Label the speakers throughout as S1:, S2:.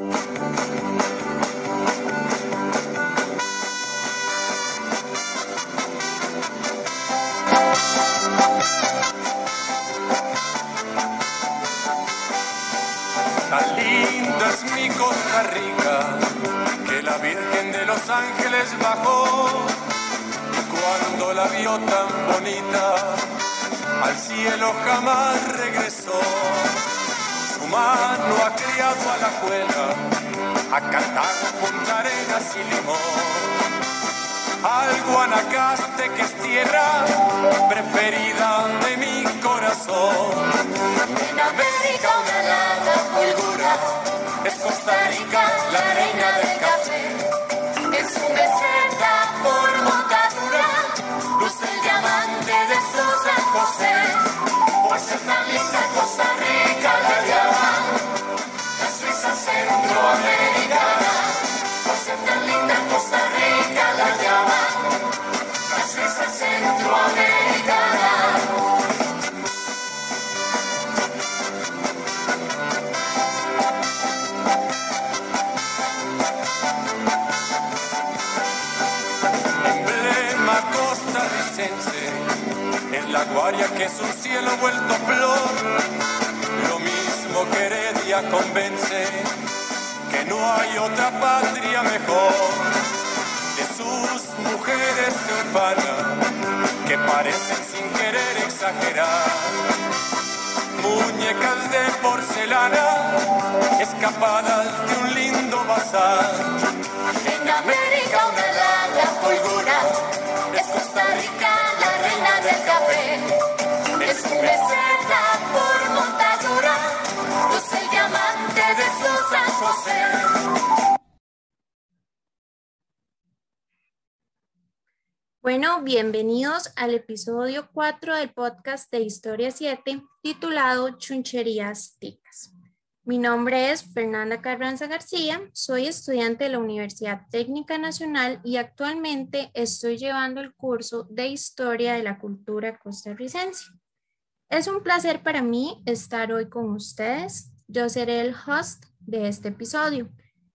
S1: Tan linda es mi Costa Rica que la Virgen de los Ángeles bajó cuando la vio tan bonita al cielo jamás regresó. Su mano ha criado a la juela, a Cartago, Punta Arenas y Limón. Al Guanacaste que es tierra preferida de mi corazón. En América una lana fulgura, es Costa Rica la reina del café. Es un meseta por montadura, luce el diamante de su San José. Por ser tan linda Costa Rica es la guaria que es un cielo vuelto flor Convence que no hay otra patria mejor de sus mujeres se ufana que parecen sin querer exagerar. Muñecas de porcelana escapadas de un lindo bazar. En América una lana fulgura es Costa Rica la reina del café
S2: Bueno, bienvenidos al episodio 4 del podcast de Historia 7 titulado Chuncherías Ticas. Mi nombre es Fernanda Carranza García, soy estudiante de la Universidad Técnica Nacional y actualmente estoy llevando el curso de Historia de la Cultura Costarricense. Es un placer para mí estar hoy con ustedes. Yo seré el host de este episodio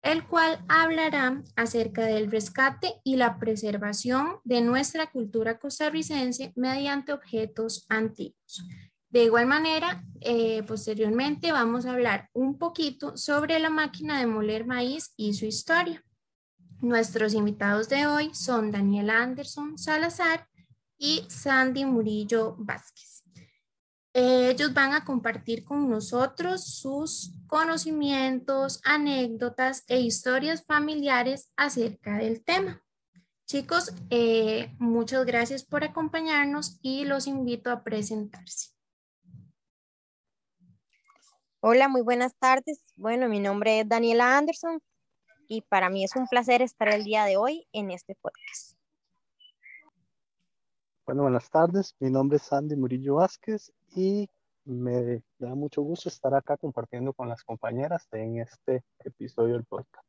S2: el cual hablará acerca del rescate y la preservación de nuestra cultura costarricense mediante objetos antiguos. De igual manera, eh, posteriormente vamos a hablar un poquito sobre la máquina de moler maíz y su historia. Nuestros invitados de hoy son Daniela Anderson Salazar y Sandy Murillo Vázquez. Ellos van a compartir con nosotros sus conocimientos, anécdotas e historias familiares acerca del tema. Chicos, eh, muchas gracias por acompañarnos y los invito a presentarse.
S3: Hola, muy buenas tardes. Bueno, mi nombre es Daniela Anderson y para mí es un placer estar el día de hoy en este podcast.
S4: Bueno, buenas tardes. Mi nombre es Sandy Murillo Vázquez y me da mucho gusto estar acá compartiendo con las compañeras en este episodio del podcast.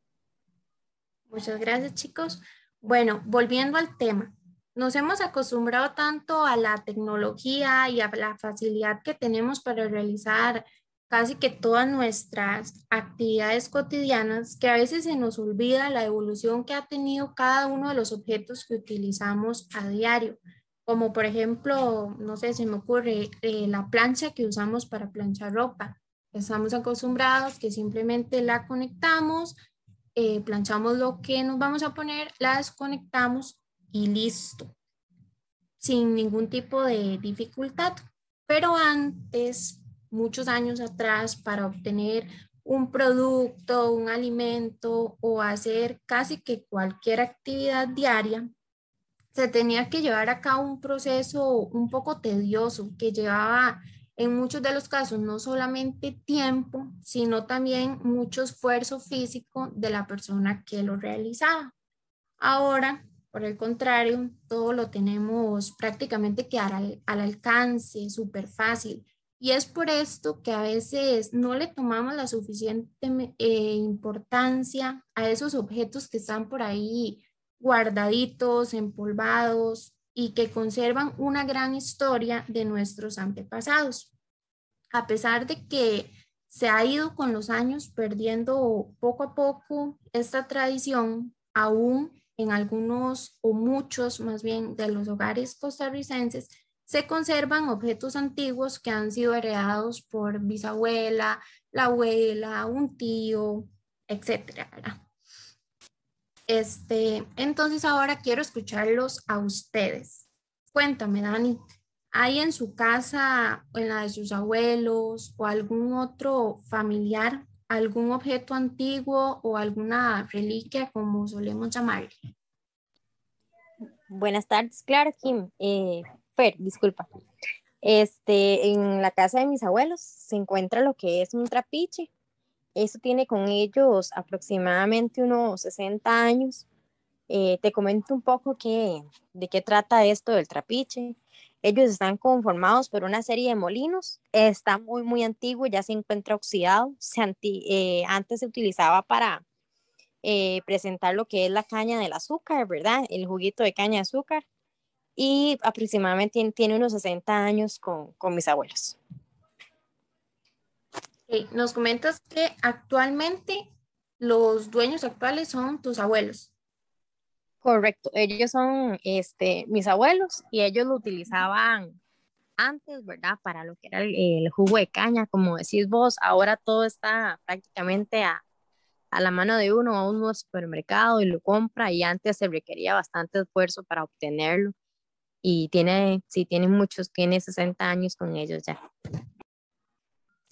S2: Muchas gracias, chicos. Bueno, volviendo al tema, nos hemos acostumbrado tanto a la tecnología y a la facilidad que tenemos para realizar casi que todas nuestras actividades cotidianas que a veces se nos olvida la evolución que ha tenido cada uno de los objetos que utilizamos a diario como por ejemplo, no sé, se me ocurre eh, la plancha que usamos para planchar ropa. Estamos acostumbrados que simplemente la conectamos, eh, planchamos lo que nos vamos a poner, la desconectamos y listo, sin ningún tipo de dificultad. Pero antes, muchos años atrás, para obtener un producto, un alimento o hacer casi que cualquier actividad diaria, se tenía que llevar a cabo un proceso un poco tedioso que llevaba en muchos de los casos no solamente tiempo, sino también mucho esfuerzo físico de la persona que lo realizaba. Ahora, por el contrario, todo lo tenemos prácticamente que al, al alcance, súper fácil. Y es por esto que a veces no le tomamos la suficiente eh, importancia a esos objetos que están por ahí guardaditos, empolvados y que conservan una gran historia de nuestros antepasados. A pesar de que se ha ido con los años perdiendo poco a poco esta tradición, aún en algunos o muchos más bien de los hogares costarricenses se conservan objetos antiguos que han sido heredados por bisabuela, la abuela, un tío, etcétera. Este, entonces ahora quiero escucharlos a ustedes. Cuéntame, Dani, ¿hay en su casa, en la de sus abuelos o algún otro familiar, algún objeto antiguo o alguna reliquia, como solemos llamarle?
S3: Buenas tardes, claro, Kim. Eh, Fer, disculpa. Este, en la casa de mis abuelos se encuentra lo que es un trapiche. Eso tiene con ellos aproximadamente unos 60 años. Eh, te comento un poco qué, de qué trata esto del trapiche. Ellos están conformados por una serie de molinos. Está muy, muy antiguo, ya se encuentra oxidado. Se eh, antes se utilizaba para eh, presentar lo que es la caña del azúcar, ¿verdad? El juguito de caña de azúcar y aproximadamente tiene, unos 60 años con, con mis abuelos.
S2: Nos comentas que actualmente los dueños actuales son tus abuelos.
S3: Correcto, ellos son este, mis abuelos y ellos lo utilizaban antes, ¿verdad? Para lo que era el, jugo de caña, como decís vos, ahora todo está prácticamente a, a la mano de uno, a un supermercado y lo compra y antes se requería bastante esfuerzo para obtenerlo y tiene, sí, tiene muchos, tiene 60 años con ellos ya.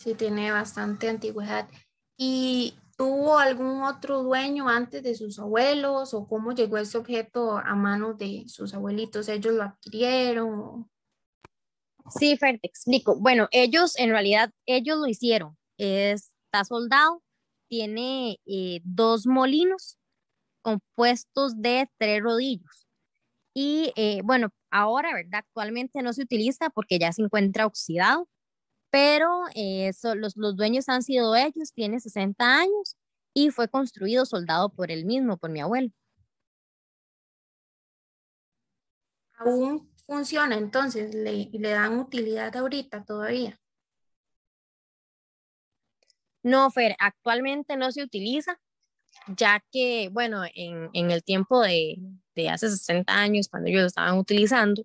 S2: Sí, tiene bastante antigüedad. ¿Y tuvo algún otro dueño antes de sus abuelos o cómo llegó ese objeto a manos de sus abuelitos? ¿Ellos lo adquirieron?
S3: Sí, Fer, te explico. Bueno, ellos en realidad, ellos lo hicieron. Está soldado, tiene eh, dos molinos compuestos de tres rodillos. Y eh, bueno, Ahora, ¿verdad? Actualmente no se utiliza porque ya se encuentra oxidado, pero eh, los, los dueños han sido ellos, tiene 60 años y fue construido soldado por él mismo, por mi abuelo.
S2: ¿Aún funciona entonces? ¿Le, le dan utilidad ahorita todavía?
S3: No, Fer, actualmente no se utiliza, ya que, bueno, en, en el tiempo de, de hace 60 años, cuando ellos lo estaban utilizando,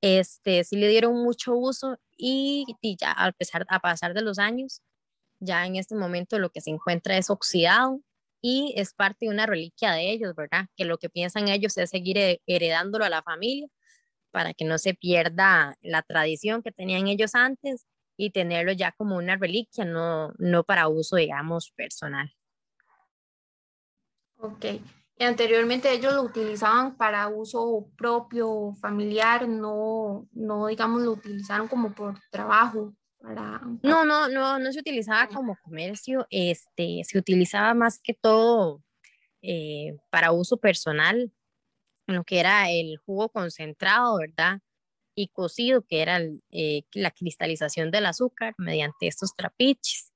S3: este, sí le dieron mucho uso y, ya a pesar, a pasar de los años, ya en este momento lo que se encuentra es oxidado y es parte de una reliquia de ellos, ¿verdad? Que lo que piensan ellos es seguir heredándolo a la familia para que no se pierda la tradición que tenían ellos antes y tenerlo ya como una reliquia, no, no para uso, digamos, personal.
S2: Ok. Anteriormente ellos lo utilizaban para uso propio, familiar, no, no digamos, lo utilizaron como por trabajo. Para,
S3: No, no, no, no se utilizaba como comercio, este, se utilizaba más que todo eh, para uso personal, lo que era el jugo concentrado, ¿verdad? Y cocido, que era eh, la cristalización del azúcar mediante estos trapiches.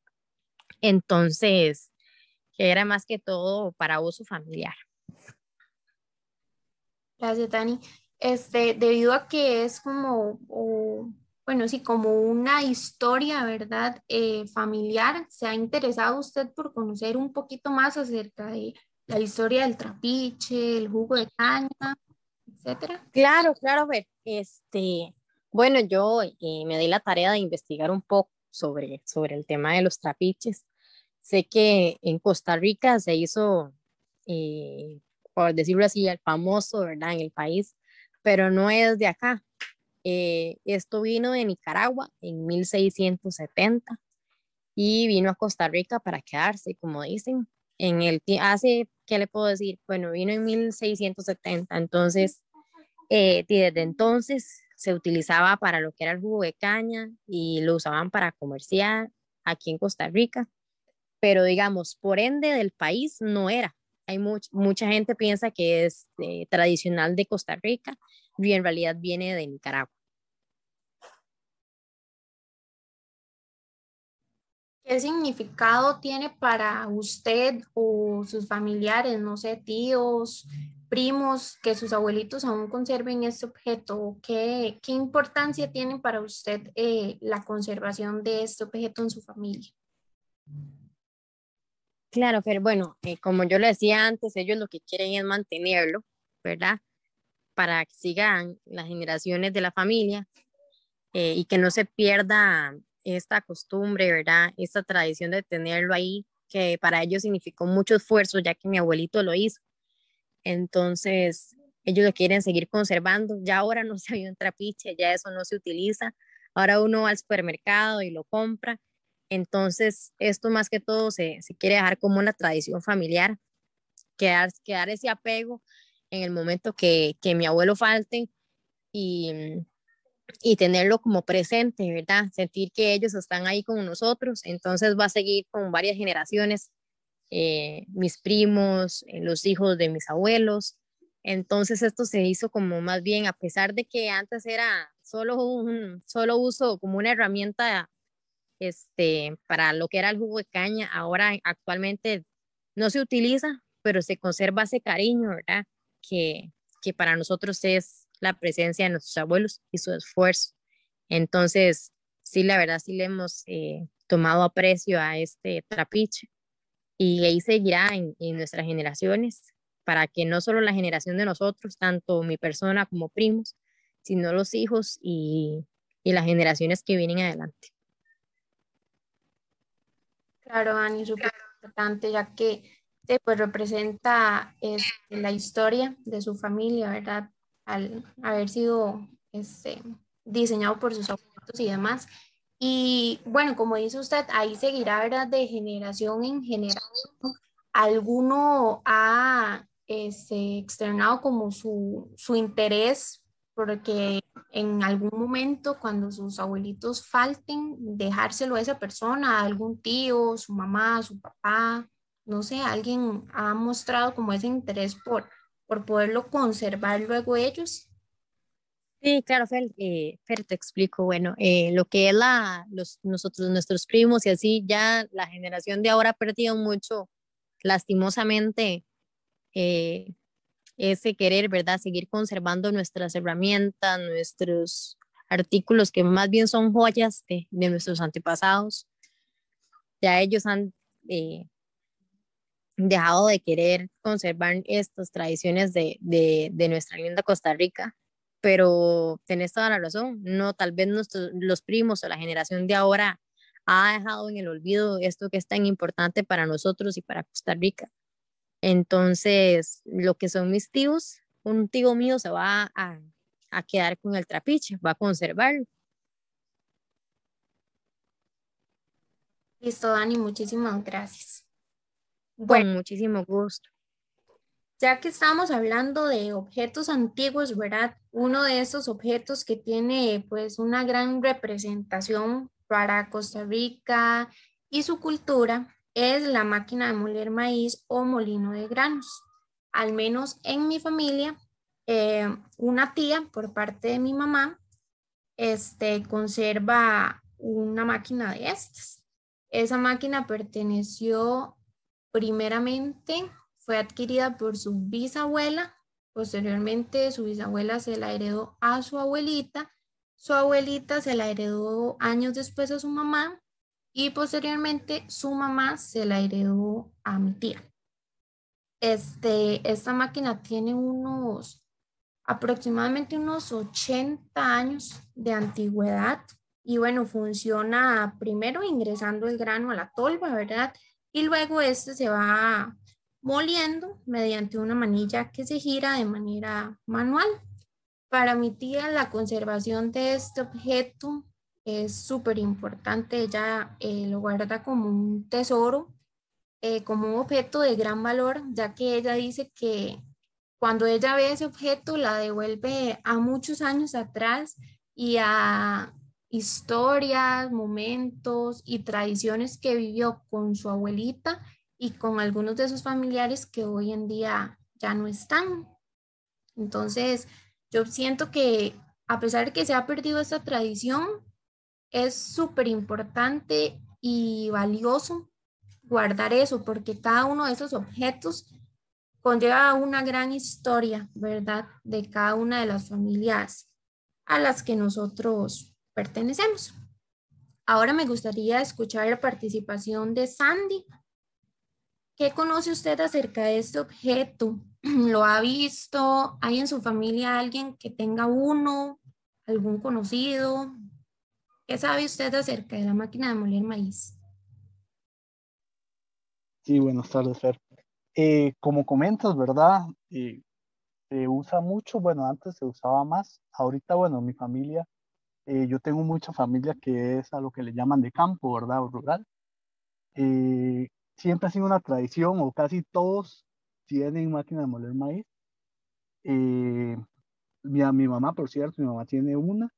S3: Entonces, que era más que todo para uso familiar.
S2: Gracias, Dani. Este, debido a que es como, bueno, sí, como una historia, ¿verdad? Eh, familiar, ¿se ha interesado usted por conocer un poquito más acerca de la historia del trapiche, el jugo de caña, etcétera?
S3: Claro, claro, ver, este, bueno, yo eh, me di la tarea de investigar un poco sobre, sobre el tema de los trapiches. Sé que en Costa Rica se hizo eh, por decirlo así, el famoso, ¿verdad? En el país, pero no es de acá. Eh, esto vino de Nicaragua en 1670 y vino a Costa Rica para quedarse, como dicen. En el hace, ¿qué le puedo decir? Bueno, vino en 1670, entonces, eh, desde entonces se utilizaba para lo que era el jugo de caña y lo usaban para comerciar aquí en Costa Rica, pero digamos, por ende del país no era, hay mucha gente piensa que es eh, tradicional de Costa Rica y en realidad viene de Nicaragua.
S2: ¿Qué significado tiene para usted o sus familiares, no sé, tíos, primos, que sus abuelitos aún conserven este objeto? ¿Qué, qué importancia tiene para usted eh, la conservación de este objeto en su familia?
S3: Claro, pero bueno, eh, como yo le decía antes, ellos lo que quieren es mantenerlo, ¿verdad? Para que sigan las generaciones de la familia eh, y que no se pierda esta costumbre, ¿verdad? Esta tradición de tenerlo ahí, que para ellos significó mucho esfuerzo, ya que mi abuelito lo hizo. Entonces, ellos lo quieren seguir conservando. Ya ahora no se ve un trapiche, ya eso no se utiliza. Ahora uno va al supermercado y lo compra entonces, esto más que todo se, quiere dejar como una tradición familiar, quedar, quedar ese apego en el momento que, mi abuelo falte y, tenerlo como presente, ¿verdad? Sentir que ellos están ahí con nosotros. Entonces va a seguir con varias generaciones, eh, mis primos, eh, los hijos de mis abuelos. Entonces esto se hizo como más bien, a pesar de que antes era solo un solo uso como una herramienta este, para lo que era el jugo de caña, ahora actualmente no se utiliza, pero se conserva ese cariño, ¿verdad? Que, que para nosotros es la presencia de nuestros abuelos y su esfuerzo. Entonces, sí, la verdad, sí le hemos eh, tomado aprecio a este trapiche y ahí seguirá en, en, nuestras generaciones para que no solo la generación de nosotros, tanto mi persona como primos, sino los hijos y, y las generaciones que vienen adelante.
S2: Claro, Ani, súper importante, ya que pues, representa este, la historia de su familia, ¿verdad? Al haber sido este, diseñado por sus abuelos y demás. Y bueno, como dice usted, ahí seguirá, ¿verdad? De generación en generación. Alguno ha este, externado como su, su interés porque en algún momento cuando sus abuelitos falten, dejárselo a esa persona, a algún tío, su mamá, su papá, no sé, alguien ha mostrado como ese interés por, por poderlo conservar luego ellos.
S3: Sí, claro, Fer, eh, te explico, bueno, eh, lo que es la, nosotros, nuestros primos y así, ya la generación de ahora ha perdido mucho, lastimosamente, eh, ese querer, ¿verdad? Seguir conservando nuestras herramientas, nuestros artículos que más bien son joyas de, nuestros antepasados. Ya ellos han eh, dejado de querer conservar estas tradiciones de, de, nuestra linda Costa Rica, pero tenés toda la razón, no, tal vez los primos o la generación de ahora ha dejado en el olvido esto que es tan importante para nosotros y para Costa Rica. Entonces, lo que son mis tíos, un tío mío se va a, quedar con el trapiche, va a conservarlo.
S2: Listo, Dani, muchísimas gracias.
S3: Bueno, muchísimo gusto.
S2: Ya que estamos hablando de objetos antiguos, ¿verdad? Uno de esos objetos que tiene pues una gran representación para Costa Rica y su cultura es la máquina de moler maíz o molino de granos. Al menos en mi familia, eh, una tía por parte de mi mamá este, conserva una máquina de estas. Esa máquina perteneció primeramente, fue adquirida por su bisabuela, posteriormente su bisabuela se la heredó a su abuelita, su abuelita se la heredó años después a su mamá y posteriormente su mamá se la heredó a mi tía. Este, esta máquina tiene unos aproximadamente unos 80 años de antigüedad y bueno, funciona primero ingresando el grano a la tolva, ¿verdad? Y luego este se va moliendo mediante una manilla que se gira de manera manual. Para mi tía, la conservación de este objeto es súper importante, ella eh, lo guarda como un tesoro, eh, como un objeto de gran valor, ya que ella dice que cuando ella ve ese objeto la devuelve a muchos años atrás y a historias, momentos y tradiciones que vivió con su abuelita y con algunos de sus familiares que hoy en día ya no están. Entonces, yo siento que a pesar de que se ha perdido esta tradición, es súper importante y valioso guardar eso, porque cada uno de esos objetos conlleva una gran historia, ¿verdad? De cada una de las familias a las que nosotros pertenecemos. Ahora me gustaría escuchar la participación de Sandy. ¿Qué conoce usted acerca de este objeto? ¿Lo ha visto? ¿Hay en su familia alguien que tenga uno? ¿Algún conocido? ¿Qué sabe usted acerca de la máquina de moler maíz?
S4: Sí, buenas tardes, Fer. Eh, como comentas, ¿verdad? Eh, se usa mucho, bueno, antes se usaba más, ahorita, bueno, mi familia, eh, yo tengo mucha familia que es a lo que le llaman de campo, ¿verdad? O rural. siempre ha sido una tradición, o casi todos tienen máquina de moler maíz. mi, mi mamá, por cierto, mi mamá tiene una,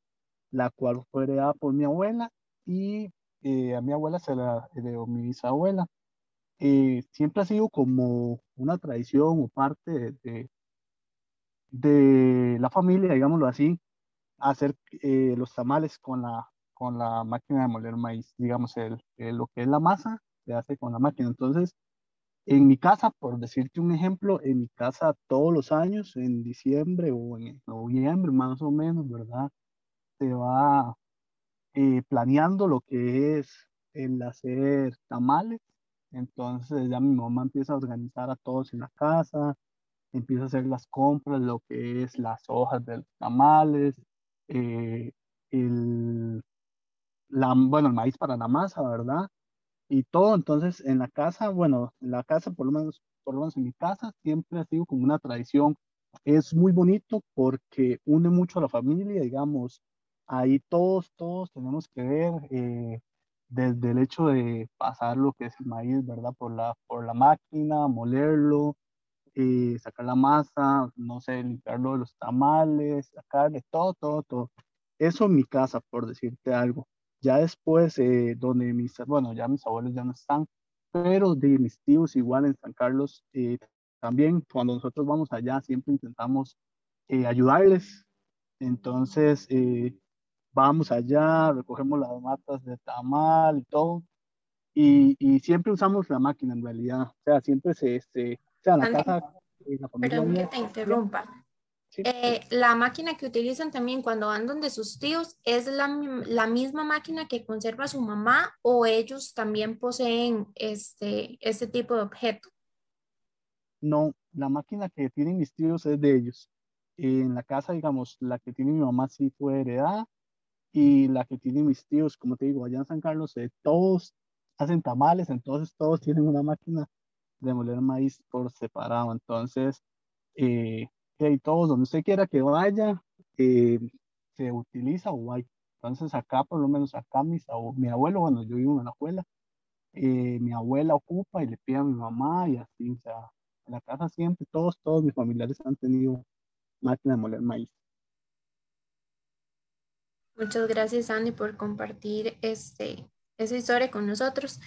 S4: la cual fue heredada por mi abuela, y a mi abuela se la heredó mi bisabuela. siempre ha sido como una tradición o parte de, de la familia, digámoslo así, hacer eh, los tamales con la, con la máquina de moler maíz. Digamos, el, lo que es la masa se hace con la máquina. Entonces, en mi casa, por decirte un ejemplo, en mi casa todos los años, en diciembre o en noviembre más o menos, ¿verdad? Se va eh, planeando lo que es el hacer tamales. Entonces ya mi mamá empieza a organizar a todos en la casa, empieza a hacer las compras, lo que es las hojas de los tamales, eh, el, la, bueno, el maíz para la masa, ¿verdad? Y todo, entonces en la casa, bueno, en la casa, por lo menos, por lo menos en mi casa, siempre ha sido como una tradición. Es muy bonito porque une mucho a la familia, digamos, ahí todos, todos tenemos que ver eh, desde el hecho de pasar lo que es el maíz, ¿verdad? Por la, por la máquina, molerlo, eh, sacar la masa, no sé, limpiarlo de los tamales, sacarle todo, todo, todo. Eso en mi casa, por decirte algo. Ya después, eh, donde mis, bueno, ya mis abuelos ya no están, pero de mis tíos igual en San Carlos, eh, también cuando nosotros vamos allá siempre intentamos ayudarles. Entonces, vamos allá, recogemos las matas de tamal y todo. Y, y, siempre usamos la máquina en realidad. O sea, siempre se, se, sea, la casa,
S2: Perdón que te interrumpa. Eh, la máquina que utilizan también cuando van donde sus tíos es la, la, misma máquina que conserva su mamá o ellos también poseen este, este tipo de objeto.
S4: No, la máquina que tienen mis tíos es de ellos. En la casa, digamos, la que tiene mi mamá sí fue heredada y la que tienen mis tíos, como te digo, allá en San Carlos, eh, todos hacen tamales, entonces todos tienen una máquina de moler maíz por separado. Entonces, eh, todos, donde usted quiera que vaya, eh, se utiliza o hay. Entonces, acá, por lo menos acá, mis, mi abuelo, bueno, yo vivo en la abuela, eh, mi abuela ocupa y le pide a mi mamá y así, o sea, en la casa siempre, todos, todos mis familiares han tenido máquina de moler maíz.
S2: Muchas gracias, Andy, por compartir este, esa historia con nosotros.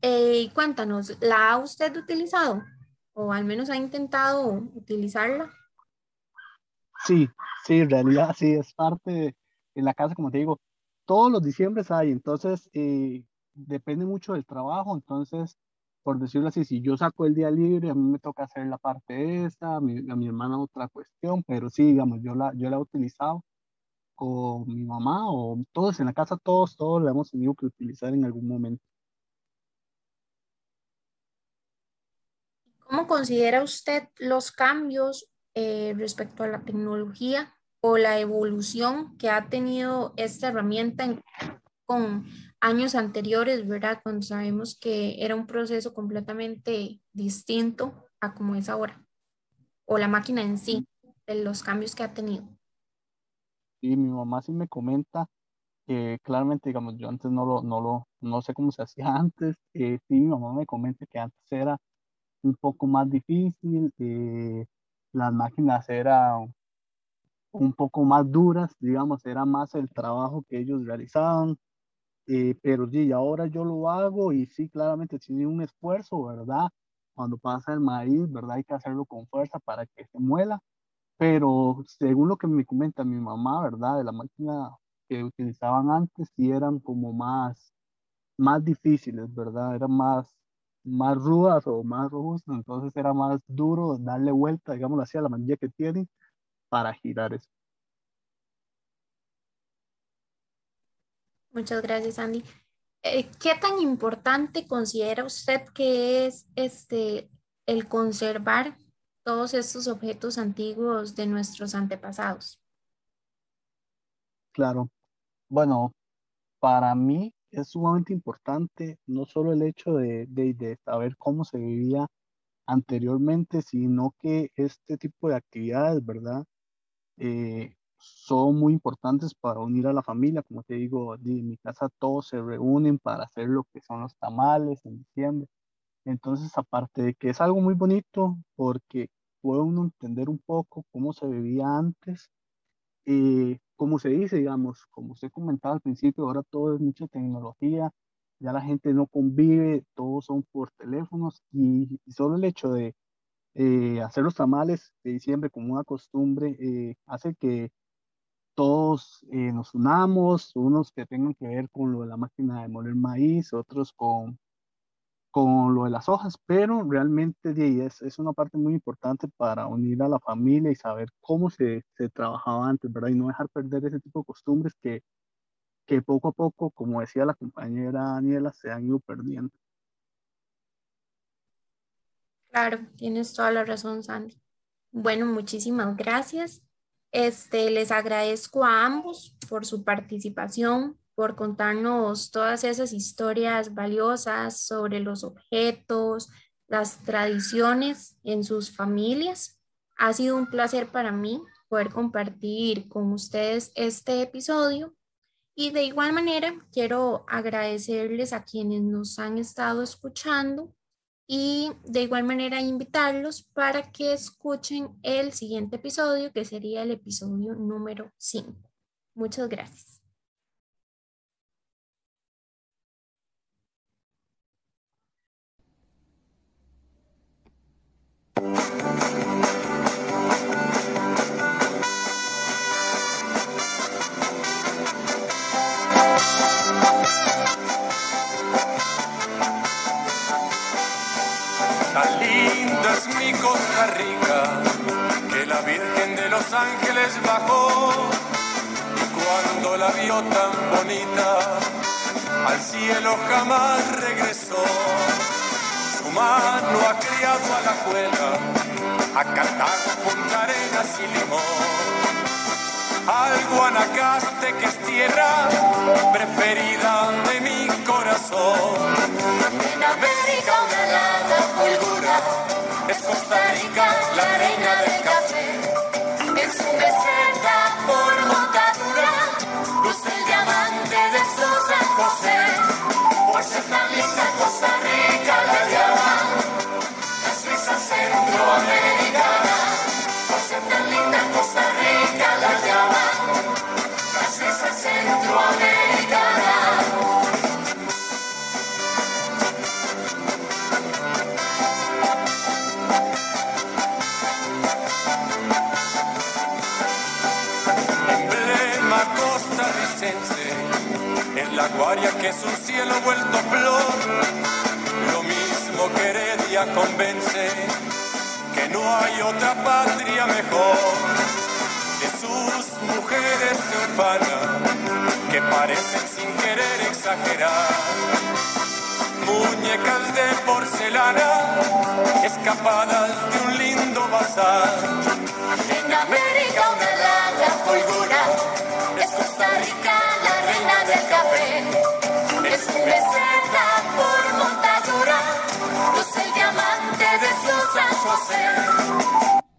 S2: Eh, cuéntanos, ¿la ha usted utilizado? ¿O al menos ha intentado utilizarla?
S4: Sí, sí, en realidad sí, es parte de en la casa, como te digo, todos los diciembres hay, entonces eh, depende mucho del trabajo, entonces, por decirlo así, si yo saco el día libre, a mí me toca hacer la parte esa, a mi, a mi hermana otra cuestión, pero sí, digamos, yo la, yo la he utilizado con mi mamá o todos en la casa, todos, todos la hemos tenido que utilizar en algún momento.
S2: ¿Cómo considera usted los cambios eh, respecto a la tecnología o la evolución que ha tenido esta herramienta con años anteriores, verdad? Cuando sabemos que era un proceso completamente distinto a como es ahora, o la máquina en sí, de los cambios que ha tenido.
S4: Sí, mi mamá sí me comenta que claramente, digamos, yo antes no lo, no lo, no sé cómo se hacía antes, eh, sí, mi mamá me comenta que antes era un poco más difícil, eh, las máquinas eran un poco más duras, digamos, era más el trabajo que ellos realizaban, eh, pero sí, ahora yo lo hago y sí, claramente tiene un esfuerzo, ¿verdad? Cuando pasa el maíz, ¿verdad? Hay que hacerlo con fuerza para que se muela, pero según lo que me comenta mi mamá, ¿verdad? De la máquina que utilizaban antes, sí eran como más, más difíciles, ¿verdad? Eran más, más rudas o más robustas, entonces era más duro darle vuelta, digamos así, a la manilla que tiene para girar eso.
S2: Muchas gracias, Andy. Eh, ¿Qué tan importante considera usted que es este, el conservar todos estos objetos antiguos de nuestros antepasados?
S4: Claro. Bueno, para mí es sumamente importante no solo el hecho de, de, saber cómo se vivía anteriormente, sino que este tipo de actividades, ¿verdad? Eh, son muy importantes para unir a la familia. Como te digo, en mi casa todos se reúnen para hacer lo que son los tamales en diciembre. Entonces, aparte de que es algo muy bonito, porque puede uno entender un poco cómo se vivía antes, eh, como se dice, digamos, como usted comentaba al principio, ahora todo es mucha tecnología, ya la gente no convive, todos son por teléfonos y, solo el hecho de eh, hacer los tamales de diciembre como una costumbre eh, hace que todos eh, nos unamos, unos que tengan que ver con lo de la máquina de moler maíz, otros con, con lo de las hojas, pero realmente es, es una parte muy importante para unir a la familia y saber cómo se, se trabajaba antes, ¿verdad? Y no dejar perder ese tipo de costumbres que, que poco a poco, como decía la compañera Daniela, se han ido perdiendo.
S2: Claro, tienes toda la razón, Sandy. Bueno, muchísimas gracias. Este, les agradezco a ambos por su participación, por contarnos todas esas historias valiosas sobre los objetos, las tradiciones en sus familias. Ha sido un placer para mí poder compartir con ustedes este episodio y de igual manera quiero agradecerles a quienes nos han estado escuchando y de igual manera invitarlos para que escuchen el siguiente episodio, que sería el episodio número 5. Muchas gracias.
S1: Costa Rica, que la Virgen de los Ángeles bajó. Y cuando la vio tan bonita, al cielo jamás regresó. Su mano ha criado a la cuela, a Cartago, Punta Arenas y Limón. Al Guanacaste que es tierra preferida de mi corazón. En América una lada fulgura es Costa Rica, la reina del café. Es un meseta por montadura, luce el diamante de su San José. Ser tan linda Costa Rica la llaman la Suiza centroamericana. Por ser tan linda Costa Rica la llaman la Suiza centroamericana. en la guaria que es un cielo vuelto flor. Lo mismo que Heredia convence que no hay otra patria mejor. De sus mujeres se ufana que parecen sin querer exagerar. Muñecas de porcelana escapadas de un lindo bazar. En América una larga fulgura es Costa Rica la reina del café. Es un por montadura. Luz el diamante de su San José.